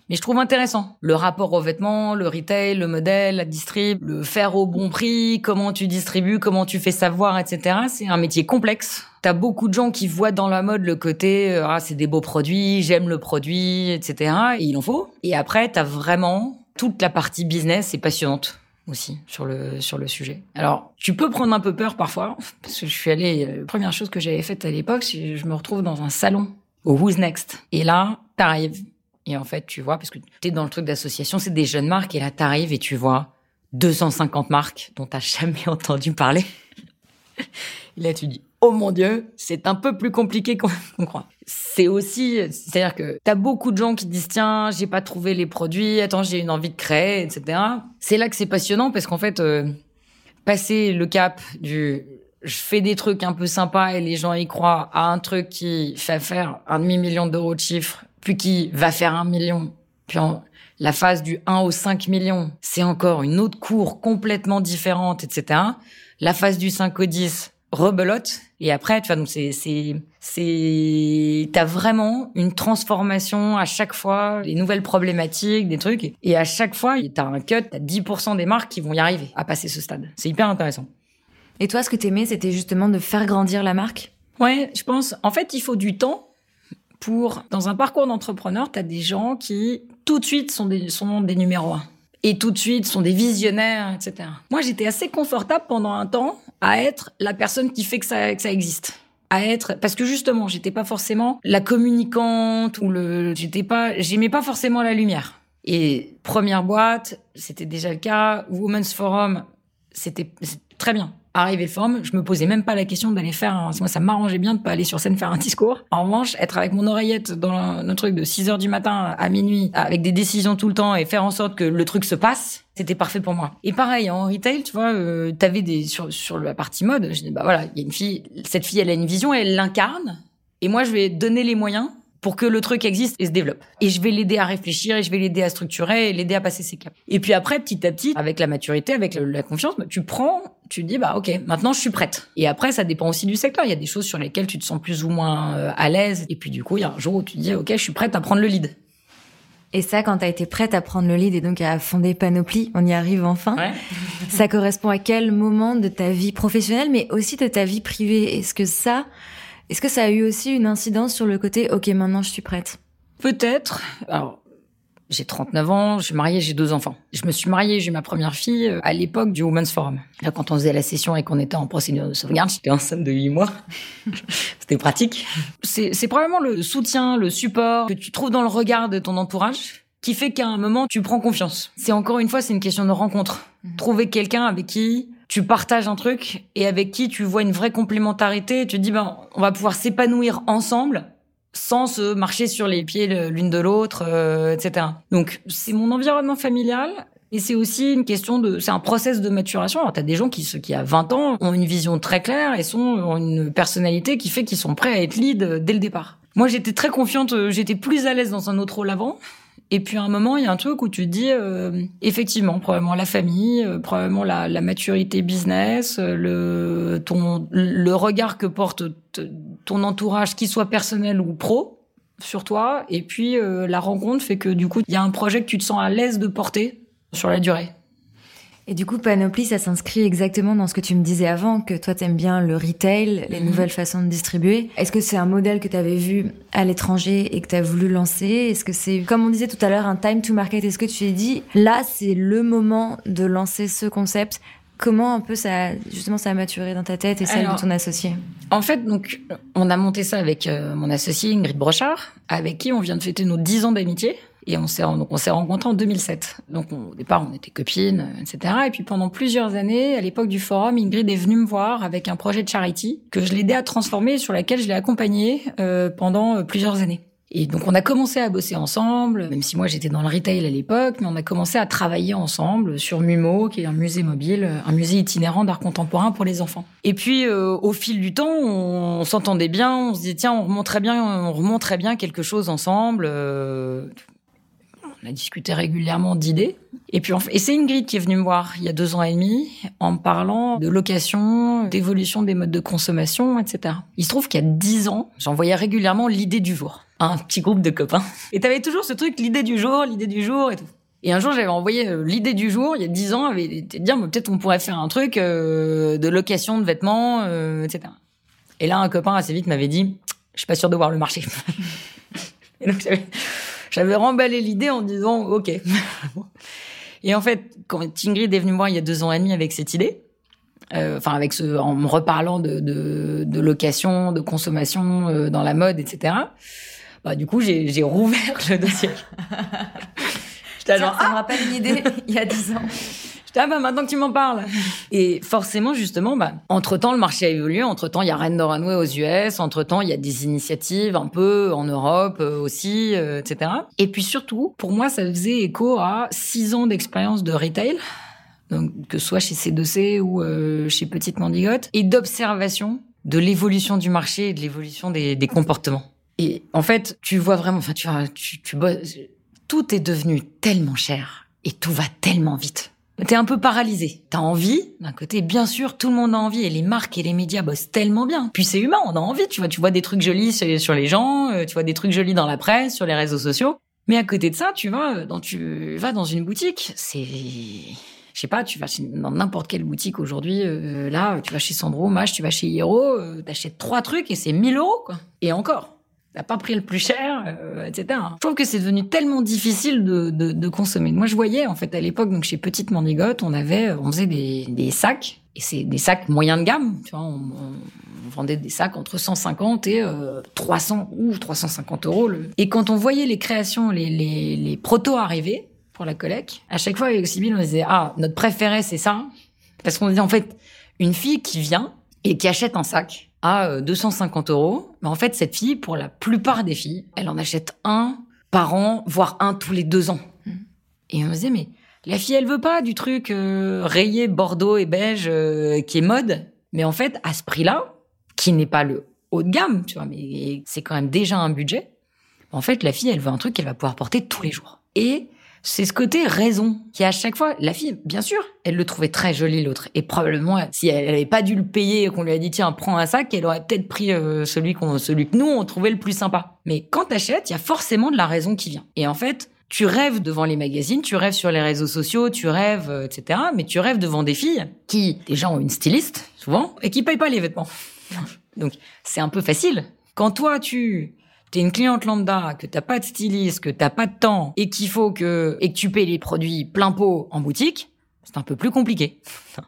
Mais je trouve intéressant le rapport aux vêtements, le retail, le modèle, la distrib, le faire au bon prix, comment tu distribues, comment tu fais savoir, etc. C'est un métier complexe. T'as beaucoup de gens qui voient dans la mode le côté euh, ah c'est des beaux produits, j'aime le produit, etc. Et il en faut. Et après t'as vraiment toute la partie business, c'est passionnante aussi sur le sur le sujet. Alors, tu peux prendre un peu peur parfois parce que je suis allée la euh, première chose que j'avais faite à l'époque, je me retrouve dans un salon au Who's Next. Et là, t'arrives et en fait, tu vois, parce que tu es dans le truc d'association, c'est des jeunes marques, et là, t'arrives et tu vois 250 marques dont t'as jamais entendu parler. et là, tu dis, oh mon Dieu, c'est un peu plus compliqué qu'on croit. C'est aussi, c'est-à-dire que t'as beaucoup de gens qui disent, tiens, j'ai pas trouvé les produits, attends, j'ai une envie de créer, etc. C'est là que c'est passionnant, parce qu'en fait, euh, passer le cap du je fais des trucs un peu sympas et les gens y croient à un truc qui fait faire un demi-million d'euros de chiffre puis qui va faire un million. Puis la phase du 1 au 5 millions, c'est encore une autre cour complètement différente, etc. La phase du 5 au 10, rebelote. Et après, tu vois, donc c'est, c'est, c'est, t'as vraiment une transformation à chaque fois, les nouvelles problématiques, des trucs. Et à chaque fois, t'as un cut, t'as 10% des marques qui vont y arriver à passer ce stade. C'est hyper intéressant. Et toi, ce que t'aimais, c'était justement de faire grandir la marque? Ouais, je pense. En fait, il faut du temps pour, dans un parcours d'entrepreneur, tu as des gens qui tout de suite sont des, sont des numéros un. Et tout de suite sont des visionnaires, etc. Moi, j'étais assez confortable pendant un temps à être la personne qui fait que ça, que ça existe à être parce que justement j'étais pas forcément la communicante ou le j'étais pas j'aimais pas forcément la lumière et première boîte c'était déjà le cas Women's Forum c'était très bien Arrivé forum, je me posais même pas la question d'aller faire un... Moi, ça m'arrangeait bien de pas aller sur scène faire un discours. En revanche, être avec mon oreillette dans le truc de 6 heures du matin à minuit, avec des décisions tout le temps et faire en sorte que le truc se passe, c'était parfait pour moi. Et pareil, en retail, tu vois, euh, t'avais des... Sur, sur la partie mode, je dis, bah voilà, il y a une fille, cette fille, elle a une vision, elle l'incarne. Et moi, je vais donner les moyens pour que le truc existe et se développe. Et je vais l'aider à réfléchir et je vais l'aider à structurer et l'aider à passer ses caps. Et puis après, petit à petit, avec la maturité, avec la confiance, tu prends, tu dis, bah ok, maintenant je suis prête. Et après, ça dépend aussi du secteur. Il y a des choses sur lesquelles tu te sens plus ou moins euh, à l'aise. Et puis du coup, il y a un jour où tu te dis, ok, je suis prête à prendre le lead. Et ça, quand tu as été prête à prendre le lead et donc à fonder Panoply, on y arrive enfin. Ouais. ça correspond à quel moment de ta vie professionnelle, mais aussi de ta vie privée? Est-ce que ça, est-ce que ça a eu aussi une incidence sur le côté OK, maintenant je suis prête? Peut-être. Alors, j'ai 39 ans, je suis mariée, j'ai deux enfants. Je me suis mariée, j'ai eu ma première fille euh, à l'époque du Women's Forum. Là, quand on faisait la session et qu'on était en procédure de sauvegarde, j'étais enceinte de 8 mois. C'était pratique. C'est, c'est probablement le soutien, le support que tu trouves dans le regard de ton entourage qui fait qu'à un moment, tu prends confiance. C'est encore une fois, c'est une question de rencontre. Mhm. Trouver quelqu'un avec qui tu partages un truc et avec qui tu vois une vraie complémentarité tu te dis ben on va pouvoir s'épanouir ensemble sans se marcher sur les pieds l'une de l'autre, euh, etc. Donc c'est mon environnement familial et c'est aussi une question de, c'est un process de maturation. Alors t'as des gens qui, ceux qui à 20 ans ont une vision très claire et sont ont une personnalité qui fait qu'ils sont prêts à être lead dès le départ. Moi j'étais très confiante, j'étais plus à l'aise dans un autre rôle avant. Et puis à un moment, il y a un truc où tu te dis, euh, effectivement, probablement la famille, euh, probablement la, la, maturité business, euh, le, ton, le regard que porte ton entourage, qu'il soit personnel ou pro, sur toi. Et puis la rencontre fait que du coup, il y a un projet que tu te sens à l'aise de porter sur la durée. Et du coup, Panoply, ça s'inscrit exactement dans ce que tu me disais avant, que toi, t'aimes bien le retail, les mhm. nouvelles façons de distribuer. Est-ce que c'est un modèle que tu avais vu à l'étranger et que tu as voulu lancer? Est-ce que c'est, comme on disait tout à l'heure, un time to market? Est-ce que tu t'es dit, là, c'est le moment de lancer ce concept? Comment un peu ça, justement, ça a maturé dans ta tête et celle de ton associé? En fait, donc, on a monté ça avec euh, mon associé Ingrid Brochard, avec qui on vient de fêter nos 10 ans d'amitié. Et on s'est on s'est rencontrés en 2007. Donc au départ on était copines, etc. Et puis pendant plusieurs années, à l'époque du forum, Ingrid est venue me voir avec un projet de charity que je l'aidais à transformer, sur laquelle je l'ai accompagnée euh, pendant euh, plusieurs années. Et donc on a commencé à bosser ensemble, même si moi j'étais dans le retail à l'époque, mais on a commencé à travailler ensemble sur MUMO, qui est un musée mobile, un musée itinérant d'art contemporain pour les enfants. Et puis euh, au fil du temps, on, s'entendait bien, on se disait tiens, on remonterait bien, on remonterait bien quelque chose ensemble. Euh, on a discuté régulièrement d'idées. Et puis, et c'est Ingrid qui est venue me voir il y a deux ans et demi en me parlant de location, d'évolution des modes de consommation, etc. Il se trouve qu'il y a dix ans, j'envoyais régulièrement l'idée du jour à un petit groupe de copains. Et t'avais toujours ce truc, l'idée du jour, l'idée du jour et tout. Et un jour, j'avais envoyé euh, l'idée du jour, il y a dix ans, avait été de peut-être on pourrait faire un truc euh, de location de vêtements, euh, etc. Et là, un copain assez vite m'avait dit, je suis pas sûr de voir le marché. et donc, j'avais remballé l'idée en disant OK. et en fait, quand Ingrid est venue me voir il y a deux ans et demi avec cette idée, euh, enfin avec ce, en me reparlant de, de, de location, de consommation euh, dans la mode, etc. Bah du coup j'ai rouvert le dossier. J'étais genre, ça me rappelle une idée il y a dix ans ah bah maintenant que tu m'en parles. Et forcément, justement, bah, entre-temps, le marché a évolué. Entre-temps, il y a Rennes Runway aux US. Entre-temps, il y a des initiatives un peu en Europe euh, aussi, euh, etc. Et puis surtout, pour moi, ça faisait écho à six ans d'expérience de retail. Donc, que ce soit chez C2C ou euh, chez Petite Mandigote, et d'observation de l'évolution du marché et de l'évolution des, des, comportements. Et en fait, tu vois vraiment, enfin, tu, tu, tu tout est devenu tellement cher et tout va tellement vite. T'es un peu paralysé. T'as envie, d'un côté, bien sûr, tout le monde a envie, et les marques et les médias bossent tellement bien. Puis c'est humain, on a envie, tu vois, tu vois des trucs jolis sur les gens, euh, tu vois des trucs jolis dans la presse, sur les réseaux sociaux. Mais à côté de ça, tu vas dans, tu vas dans une boutique, c'est, je sais pas, tu vas dans n'importe quelle boutique aujourd'hui, euh, là, tu vas chez Sandro, Mach, tu vas chez euh, t'achètes trois trucs et c'est 1000 euros, quoi. Et encore t'as pas pris le plus cher, euh, etc. Je trouve que c'est devenu tellement difficile de, consommer. Moi, je voyais en fait à l'époque, donc chez Petite Mandigote, on avait, on faisait des, sacs et c'est des sacs moyens de gamme. Tu vois, on, vendait des sacs entre 150 et euh, 300 ou 350 euros. Et quand on voyait les créations, les protos arriver pour la collecte, à chaque fois avec Sybille, on disait ah notre préféré c'est ça, parce qu'on disait en fait une fille qui vient et qui achète un sac à 250 euh, euros. Mais en fait, cette fille, pour la plupart des filles, elle en achète un par an, voire un tous les deux ans. Mm. Et on me disait, mais la fille, elle veut pas du truc euh, rayé bordeaux et beige euh, qui est mode. Mais en fait, à ce prix-là, qui n'est pas le haut de gamme, tu vois, mais c'est quand même déjà un budget. En fait, la fille, elle veut un truc qu'elle va pouvoir porter tous les jours. Et c'est ce côté raison qui à chaque fois, la fille, bien sûr, elle le trouvait très joli l'autre. Et probablement, si elle n'avait pas dû le payer qu'on lui a dit tiens, prends un sac, elle aurait peut-être pris euh, celui qu'on, celui que nous on trouvait le plus sympa. Mais quand t'achètes, il y a forcément de la raison qui vient. Et en fait, tu rêves devant les magazines, tu rêves sur les réseaux sociaux, tu rêves, euh, etc. Mais tu rêves devant des filles qui, déjà, ont une styliste, souvent, et qui payent pas les vêtements. Donc, c'est un peu facile. Quand toi, tu t'es une cliente lambda, que t'as pas de styliste, que t'as pas de temps, et qu'il faut que, et que tu payes les produits plein pot en boutique, c'est un peu plus compliqué.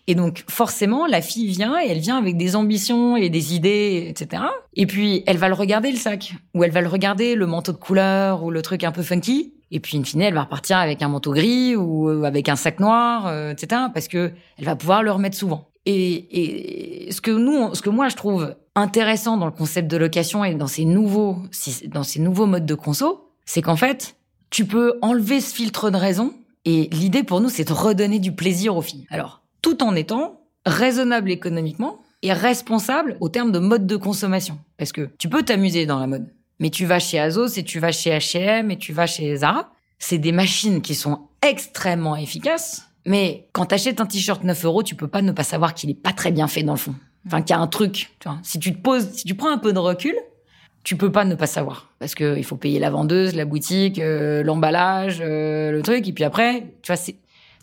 Et donc, forcément, la fille vient et elle vient avec des ambitions et des idées, etc. Et puis, elle va le regarder, le sac. Ou elle va le regarder, le manteau de couleur ou le truc un peu funky. Et puis, in fine, elle va repartir avec un manteau gris ou euh, avec un sac noir, euh, etc. Parce que elle va pouvoir le remettre souvent. Et, ce que nous, ce que moi je trouve intéressant dans le concept de location et dans ces nouveaux, dans ces nouveaux modes de conso, c'est qu'en fait, tu peux enlever ce filtre de raison. Et l'idée pour nous, c'est de redonner du plaisir aux filles. Alors, tout en étant raisonnable économiquement et responsable au terme de mode de consommation. Parce que tu peux t'amuser dans la mode. Mais tu vas chez Azos et tu vas chez H&M et tu vas chez Zara. C'est des machines qui sont extrêmement efficaces. Mais quand t'achètes un t-shirt 9 euros, tu peux pas ne pas savoir qu'il est pas très bien fait dans le fond. Enfin, qu'il y a un truc. Tu vois. Si tu te poses, si tu prends un peu de recul, tu peux pas ne pas savoir parce que il faut payer la vendeuse, la boutique, euh, l'emballage, euh, le truc. Et puis après, tu vois,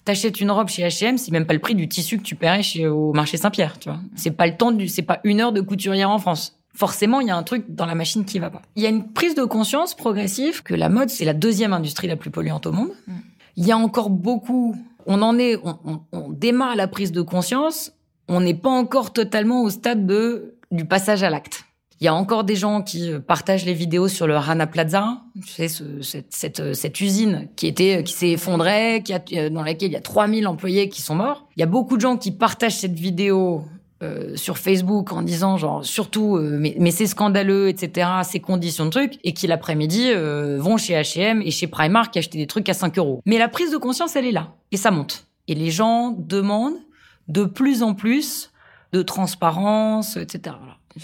t'achètes une robe chez H&M, c'est même pas le prix du tissu que tu paierais chez au marché Saint-Pierre. Tu vois, c'est pas le temps du, c'est pas une heure de couturière en France forcément, il y a un truc dans la machine qui va pas. Il y a une prise de conscience progressive que la mode, c'est la deuxième industrie la plus polluante au monde. Mm. Il y a encore beaucoup, on en est, on, on, démarre la prise de conscience, on n'est pas encore totalement au stade de, du passage à l'acte. Il y a encore des gens qui euh, partagent les vidéos sur le Rana Plaza, tu sais, ce, cette, cette, euh, cette, usine qui était, qui s'est effondrée, qui a, euh, dans laquelle il y a 3000 employés qui sont morts. Il y a beaucoup de gens qui partagent cette vidéo euh, sur Facebook en disant genre surtout euh, mais, mais c'est scandaleux etc ces conditions de trucs et qui l'après-midi euh, vont chez H&M et chez Primark acheter des trucs à 5 euros mais la prise de conscience elle est là et ça monte et les gens demandent de plus en plus de transparence etc voilà. ils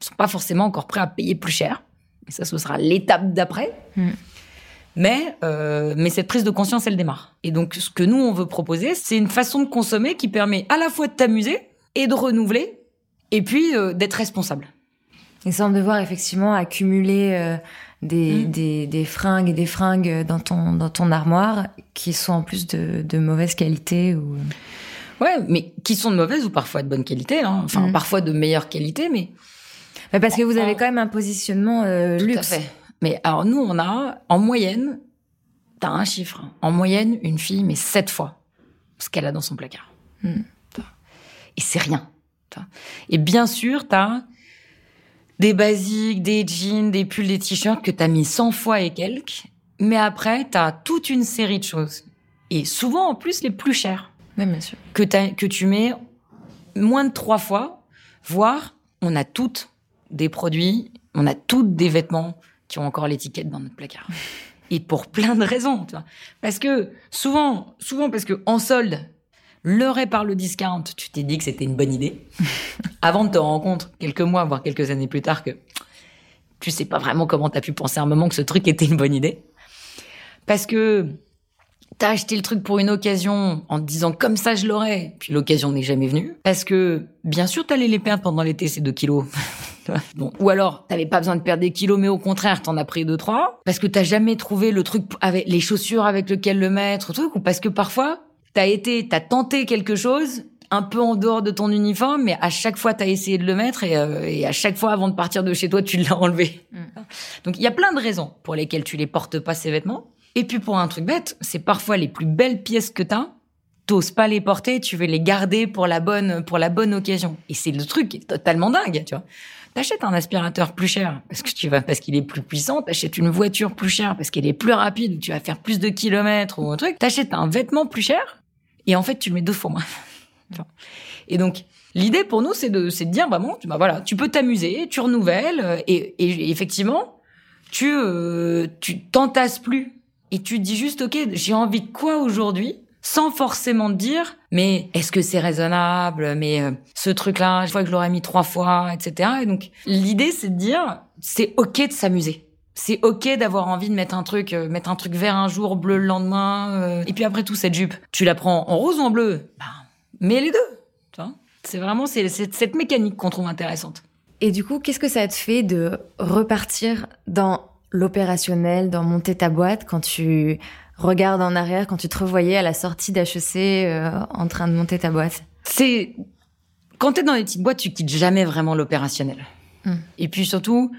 sont pas forcément encore prêts à payer plus cher et ça ce sera l'étape d'après mm. Mais, euh, mais cette prise de conscience, elle démarre. Et donc, ce que nous, on veut proposer, c'est une façon de consommer qui permet à la fois de t'amuser, et de renouveler, et puis euh, d'être responsable. Et sans devoir effectivement accumuler euh, des, mmh. des, des, fringues et des fringues dans ton, dans ton armoire qui sont en plus de, de mauvaise qualité ou... Ouais, mais qui sont de mauvaise ou parfois de bonne qualité, hein. enfin mmh. parfois de meilleure qualité, mais... mais parce que vous avez quand même un positionnement euh, luxe. Tout à fait. Mais alors nous, on a en moyenne, t'as un chiffre, en moyenne, une fille met sept fois ce qu'elle a dans son placard. Mmh et c'est rien. Et bien sûr, tu as des basiques, des jeans, des pulls, des t-shirts que tu as mis 100 fois et quelques, mais après, tu as toute une série de choses. Et souvent, en plus, les plus chères. bien sûr. Que, que tu mets moins de trois fois, voire on a toutes des produits, on a toutes des vêtements qui ont encore l'étiquette dans notre placard. Et pour plein de raisons, tu vois. Parce que souvent, souvent parce que en solde, leurré par le discount, tu t'es dit que c'était une bonne idée, avant de te rendre compte, quelques mois, voire quelques années plus tard, que tu sais pas vraiment comment t'as pu penser à un moment que ce truc était une bonne idée. Parce que t'as acheté le truc pour une occasion en te disant comme ça je l'aurais, puis l'occasion n'est jamais venue. Parce que, bien sûr, t'allais les perdre pendant l'été, ces deux kilos. bon. Ou alors, t'avais pas besoin de perdre des kilos, mais au contraire, t'en as pris deux, trois. Parce que t'as jamais trouvé le truc avec les chaussures avec lequel le mettre, truc, ou parce que parfois, t'as été, t'as tenté quelque chose un peu en dehors de ton uniforme, mais à chaque fois, t'as essayé de le mettre et, euh, et, à chaque fois, avant de partir de chez toi, tu l'as enlevé. Mm. Donc, il y a plein de raisons pour lesquelles tu les portes pas, ces vêtements. Et puis, pour un truc bête, c'est parfois les plus belles pièces que t'as. T'oses pas les porter, tu veux les garder pour la bonne, pour la bonne occasion. Et c'est le truc qui est totalement dingue, tu vois. T'achètes un aspirateur plus cher parce que tu vas, parce qu'il est plus puissant. T'achètes une voiture plus chère parce qu'elle est plus rapide, tu vas faire plus de kilomètres ou un truc. T'achètes un vêtement plus cher et en fait, tu le mets deux fois moins. Et donc, L'idée pour nous, c'est de, de dire, bah bon, bah voilà, tu peux t'amuser, tu renouvelles, euh, et, effectivement, tu, euh, tu t'entasses plus. Et tu dis juste, OK, j'ai envie de quoi aujourd'hui? Sans forcément te dire, mais est-ce que c'est raisonnable? Mais euh, ce truc-là, je vois que je l'aurais mis trois fois, etc. Et donc, l'idée, c'est de dire, c'est OK de s'amuser c'est ok d'avoir envie de mettre un truc, euh, mettre un truc vert un jour, bleu le lendemain, euh, et puis après tout cette jupe, tu la prends en rose ou en bleu, bah, mets les deux. C'est vraiment c'est cette mécanique qu'on trouve intéressante. Et du coup, qu'est-ce que ça te fait de repartir dans l'opérationnel, dans monter ta boîte quand tu regardes en arrière, quand tu te revoyais à la sortie d'HEC euh, en train de monter ta boîte? C'est quand t'es dans les petites boîtes, tu quittes jamais vraiment l'opérationnel. Hmm. Et puis surtout,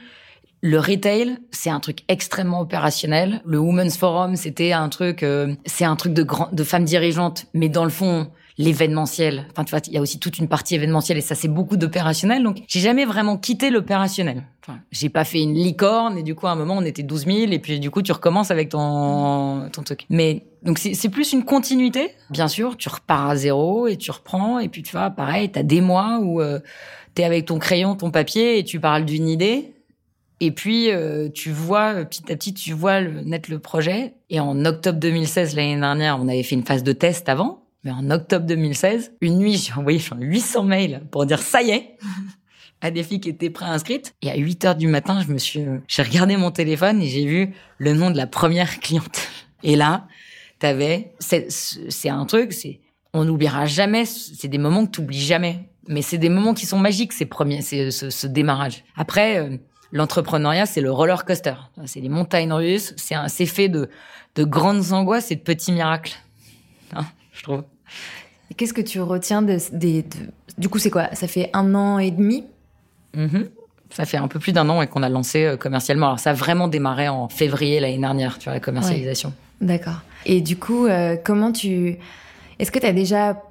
le retail, c'est un truc extrêmement opérationnel. Le Women's Forum, c'était un truc, euh, c'est un truc de grand, de femmes dirigeantes, mais dans le fond, l'événementiel. Enfin, tu vois, il y a aussi toute une partie événementielle et ça, c'est beaucoup d'opérationnel. Donc, j'ai jamais vraiment quitté l'opérationnel. Enfin, j'ai pas fait une licorne et du coup, à un moment, on était 12 000 et puis du coup, tu recommences avec ton, ton truc. Mais donc, c'est plus une continuité. Bien sûr, tu repars à zéro et tu reprends et puis tu vois, pareil, t'as des mois où euh, t'es avec ton crayon, ton papier et tu parles d'une idée et puis, euh, tu vois, euh, petit à petit, tu vois le, naître le projet. Et en octobre 2016, l'année dernière, on avait fait une phase de test avant. Mais en octobre 2016, une nuit, j'ai envoyé 800 mails pour dire ça y est à des filles qui étaient préinscrites. Et à 8 heures du matin, je me suis, euh, j'ai regardé mon téléphone et j'ai vu le nom de la première cliente. Et là, t'avais, c'est, c'est un truc, c'est, on n'oubliera jamais, c'est des moments que tu oublies jamais. Mais c'est des moments qui sont magiques, ces premiers, c'est ce, ce démarrage. Après, l'entrepreneuriat, c'est le roller coaster. C'est les montagnes russes. C'est un, c'est fait de, de grandes angoisses et de petits miracles. Hein, je trouve. Qu'est-ce que tu retiens de, du coup, c'est quoi? Ça fait un an et demi? Mm-hmm. Ça fait un peu plus d'un an et qu'on a lancé euh, commercialement. Alors, ça a vraiment démarré en février l'année dernière, tu vois, la commercialisation. D'accord. Et du coup, euh, comment tu... Est-ce que tu as déjà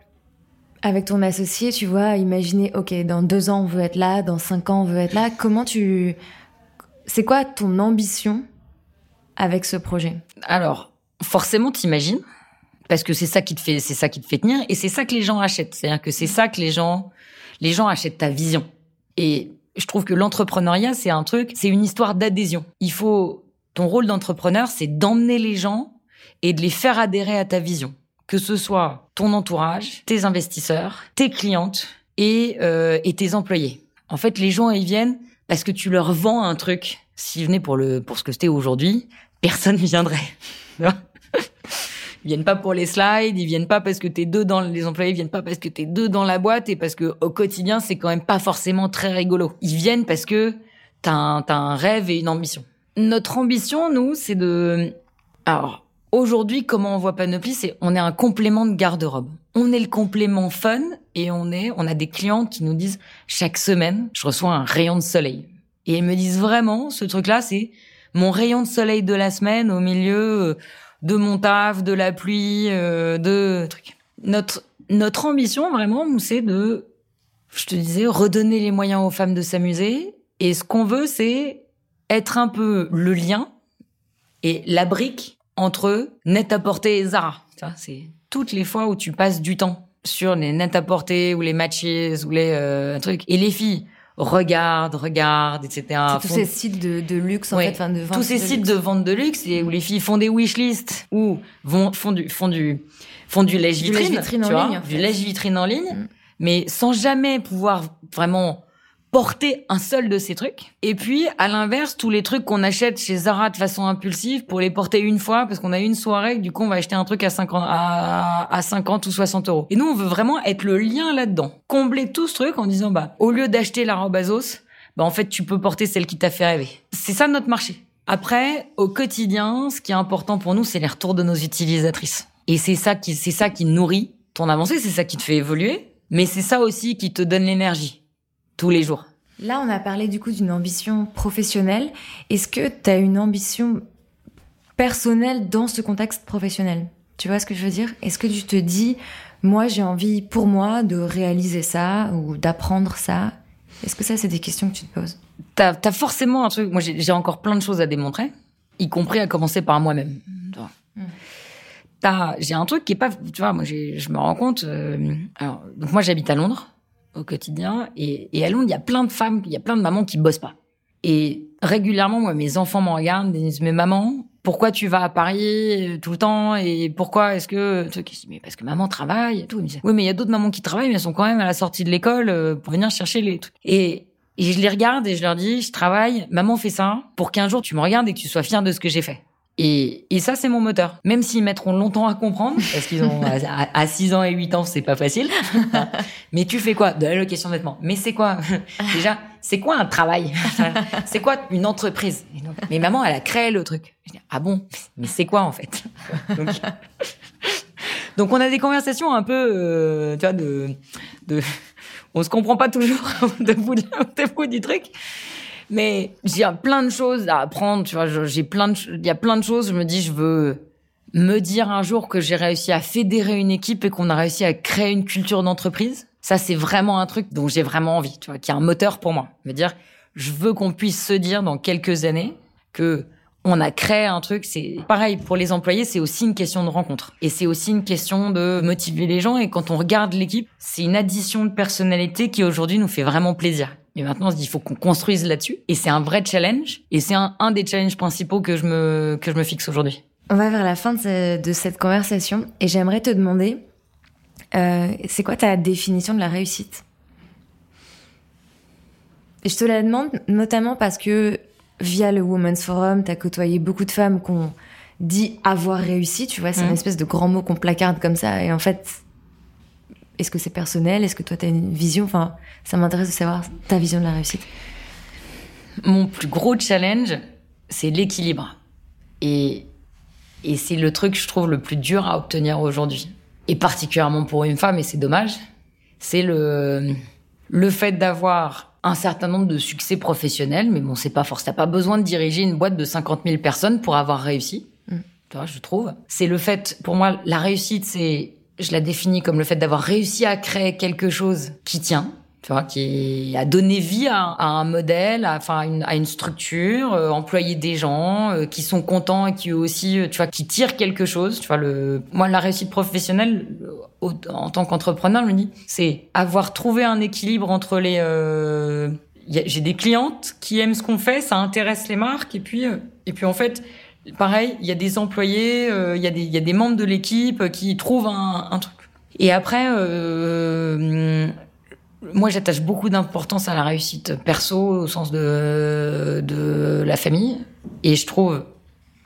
avec ton associé, tu vois, imaginer, ok, dans deux ans on veut être là, dans cinq ans on veut être là. Comment tu, c'est quoi ton ambition avec ce projet? Alors, forcément, t'imagines, parce que c'est ça qui te fait, c'est ça qui te fait tenir, et c'est ça que les gens achètent. C'est-à-dire que c'est ça que les gens, les gens achètent ta vision. Et je trouve que l'entrepreneuriat, c'est un truc, c'est une histoire d'adhésion. Il faut, ton rôle d'entrepreneur, c'est d'emmener les gens et de les faire adhérer à ta vision que ce soit ton entourage, tes investisseurs, tes clientes et, euh, et tes employés. En fait, les gens, ils viennent parce que tu leur vends un truc. S'ils venaient pour pour ce que c'était aujourd'hui, personne ne viendrait. ils viennent pas pour les slides, ils viennent pas parce que t'es deux dans les employés, ils viennent pas parce que t'es deux dans la boîte et parce que au quotidien c'est quand même pas forcément très rigolo. Ils viennent parce que t'as un, as un rêve et une ambition. Notre ambition, nous, c'est de alors Aujourd'hui, comment on voit Panoply, c'est on est un complément de garde-robe. On est le complément fun et on est, on a des clients qui nous disent chaque semaine, je reçois un rayon de soleil. Et ils me disent vraiment, ce truc-là, c'est mon rayon de soleil de la semaine au milieu euh, de mon taf, de la pluie, euh, de trucs. Notre, notre ambition, vraiment, c'est de, je te disais, redonner les moyens aux femmes de s'amuser. Et ce qu'on veut, c'est être un peu le lien et la brique entre net-à-porter et Zara. C'est toutes les fois où tu passes du temps sur les net-à-porter ou les matches ou les euh, trucs. Et les filles regardent, regardent, etc. tous ces sites de, luxe, en fait, de vente Tous ces sites de vente de luxe et où les filles font des wishlists ou vont, font du, font du, font du lèche-vitrine, vois, ligne, du lèche-vitrine en ligne, mais sans jamais pouvoir vraiment porter un seul de ces trucs. Et puis, à l'inverse, tous les trucs qu'on achète chez Zara de façon impulsive pour les porter une fois parce qu'on a une soirée, du coup, on va acheter un truc à 50, à, à 50 ou 60 euros. Et nous, on veut vraiment être le lien là-dedans. Combler tout ce truc en disant, bah, au lieu d'acheter la robe Azos, bah, en fait, tu peux porter celle qui t'a fait rêver. C'est ça notre marché. Après, au quotidien, ce qui est important pour nous, c'est les retours de nos utilisatrices. Et c'est ça qui, c'est ça qui nourrit ton avancée, c'est ça qui te fait évoluer, mais c'est ça aussi qui te donne l'énergie tous les jours. Là, on a parlé du coup d'une ambition professionnelle. Est-ce que tu as une ambition personnelle dans ce contexte professionnel? Tu vois ce que je veux dire? Est-ce que tu te dis, moi j'ai envie pour moi de réaliser ça ou d'apprendre ça? Est-ce que ça, c'est des questions que tu te poses? T'as as forcément un truc. Moi, j'ai encore plein de choses à démontrer, y compris à commencer par moi-même. Mmh. J'ai un truc qui est pas. Tu vois, moi, je me rends compte. Euh, alors, donc moi, j'habite à Londres. Au quotidien. Et, et à Londres, il y a plein de femmes, il y a plein de mamans qui bossent pas. Et régulièrement, moi, mes enfants me regardent et disent, mais maman, pourquoi tu vas à Paris euh, tout le temps et pourquoi est-ce que mais parce que maman travaille et tout oui mais il y a d'autres mamans qui travaillent mais elles sont quand même à la sortie de l'école euh, pour venir chercher les trucs et, et je les regarde et je leur dis je travaille maman fait ça pour qu'un jour tu me regardes et que tu sois fier de ce que j'ai fait et, et ça, c'est mon moteur. Même s'ils mettront longtemps à comprendre, parce qu'ils ont à, 6 ans et 8 ans, c'est pas facile. mais tu fais quoi De l'allocation de vêtements? Mais c'est quoi? Déjà, c'est quoi un travail? C'est quoi une entreprise? Mais maman, elle a créé le truc. ah bon? Mais c'est quoi en fait? Donc, on a des conversations un peu, euh, tu vois, de, de, on se comprend pas toujours de bout, de du truc. Mais j'ai plein de choses à apprendre, tu vois. J'ai plein de, il y a plein de choses. Je me dis, je veux me dire un jour que j'ai réussi à fédérer une équipe et qu'on a réussi à créer une culture d'entreprise. Ça, c'est vraiment un truc dont j'ai vraiment envie, tu vois, qui est un moteur pour moi. Me dire, je veux qu'on puisse se dire dans quelques années que on a créé un truc, c'est pareil pour les employés, c'est aussi une question de rencontre. Et c'est aussi une question de motiver les gens. Et quand on regarde l'équipe, c'est une addition de personnalité qui aujourd'hui nous fait vraiment plaisir. Et maintenant, on se dit, il faut qu'on construise là-dessus. Et c'est un vrai challenge. Et c'est un, un, des challenges principaux que je me, que je me fixe aujourd'hui. On va vers la fin de, de cette conversation. Et j'aimerais te demander, euh, c'est quoi ta définition de la réussite? Je te la demande notamment parce que via le Women's Forum, tu as côtoyé beaucoup de femmes qui ont dit avoir réussi. Tu vois, c'est une mmh. espèce de grand mot qu'on placarde comme ça. Et en fait, est-ce que c'est personnel? Est-ce que toi, tu as une vision? Enfin, ça m'intéresse de savoir ta vision de la réussite. Mon plus gros challenge, c'est l'équilibre. Et, et c'est le truc, je trouve, le plus dur à obtenir aujourd'hui. Et particulièrement pour une femme, et c'est dommage, c'est le, le fait d'avoir un certain nombre de succès professionnels, mais bon, c'est pas force. T'as pas besoin de diriger une boîte de 50 000 personnes pour avoir réussi. Mm. Tu vois, je trouve. C'est le fait, pour moi, la réussite, c'est je la définis comme le fait d'avoir réussi à créer quelque chose qui tient, tu vois, qui a donné vie à, un modèle, à, à une structure, euh, employer des gens euh, qui sont contents et qui aussi, euh, tu vois, qui tirent quelque chose. Tu vois, le, moi, la réussite professionnelle, en tant qu'entrepreneur, je me dis, c'est avoir trouvé un équilibre entre les. j'ai des clientes qui aiment ce qu'on fait, ça intéresse les marques, et puis, et puis en fait, pareil, il y a des employés, euh, il y, a des, membres de l'équipe qui trouvent un, truc. Et après, euh, moi, j'attache beaucoup d'importance à la réussite perso au sens de, de la famille. Et je trouve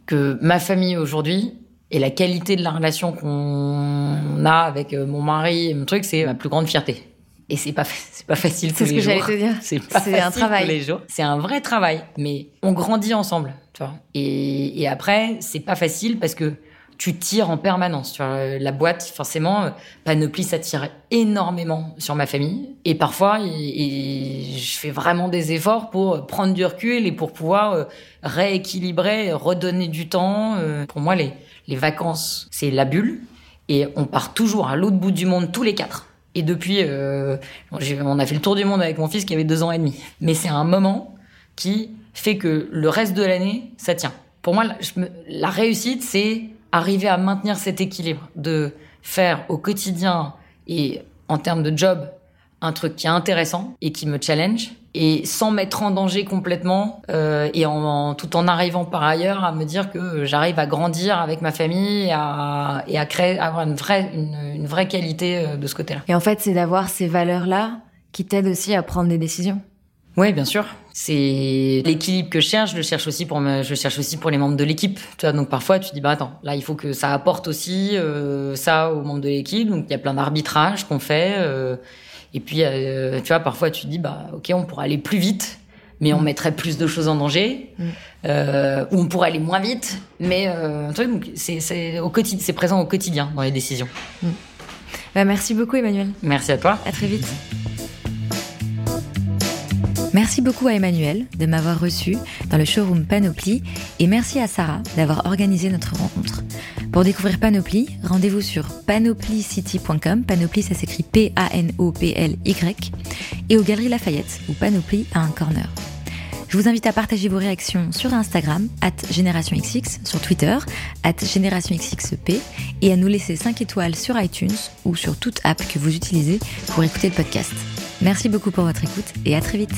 que ma famille aujourd'hui et la qualité de la relation qu'on a avec mon mari et mon truc, c'est ma plus grande fierté. Et c'est pas c'est pas facile tous les jours. C'est ce que j'allais te dire. C'est pas facile un travail. tous les jours. C'est un vrai travail, mais on grandit ensemble, tu vois. Et, et après, c'est pas facile parce que tu tires en permanence. Tu vois, la boîte, forcément, Panoply, ça tire énormément sur ma famille. Et parfois, et, je fais vraiment des efforts pour prendre du recul et pour pouvoir euh, rééquilibrer, redonner du temps. Euh. Pour moi, les, les vacances, c'est la bulle. Et on part toujours à l'autre bout du monde tous les quatre. Et depuis, euh, on a fait le tour du monde avec mon fils qui avait deux ans et demi. Mais c'est un moment qui fait que le reste de l'année, ça tient. Pour moi, la réussite, c'est arriver à maintenir cet équilibre de faire au quotidien et en termes de job un truc qui est intéressant et qui me challenge et sans mettre en danger complètement euh, et en, tout en arrivant par ailleurs à me dire que j'arrive à grandir avec ma famille et à, et à créer avoir une vraie une, une vraie qualité euh, de ce côté-là. Et en fait, c'est d'avoir ces valeurs-là qui t'aident aussi à prendre des décisions. Oui, bien sûr. C'est l'équilibre que je cherche. Je le cherche aussi pour me, je cherche aussi pour les membres de l'équipe. Tu vois, donc parfois tu dis bah attends, là il faut que ça apporte aussi euh, ça aux membres de l'équipe. Donc il y a plein d'arbitrages qu'on fait. Euh, et puis, euh, tu vois, parfois tu te dis, bah, ok, on pourrait aller plus vite, mais on mm. mettrait plus de choses en danger. Mm. Euh, ou on pourrait aller moins vite, mais euh, c'est au quotidien, c'est présent au quotidien dans les décisions. Mm. Bah, merci beaucoup, Emmanuel. Merci à toi. À très vite. Merci beaucoup à Emmanuel de m'avoir reçu dans le showroom Panoply et merci à Sarah d'avoir organisé notre rencontre. Pour découvrir Panoply, rendez-vous sur panoplycity.com. Panoply, ça s'écrit P-A-N-O-P-L-Y. Et aux Galeries Lafayette, où Panoply a un corner. Je vous invite à partager vos réactions sur Instagram, at GénérationXX, sur Twitter, at GénérationXXP, et à nous laisser 5 étoiles sur iTunes ou sur toute app que vous utilisez pour écouter le podcast. Merci beaucoup pour votre écoute et à très vite.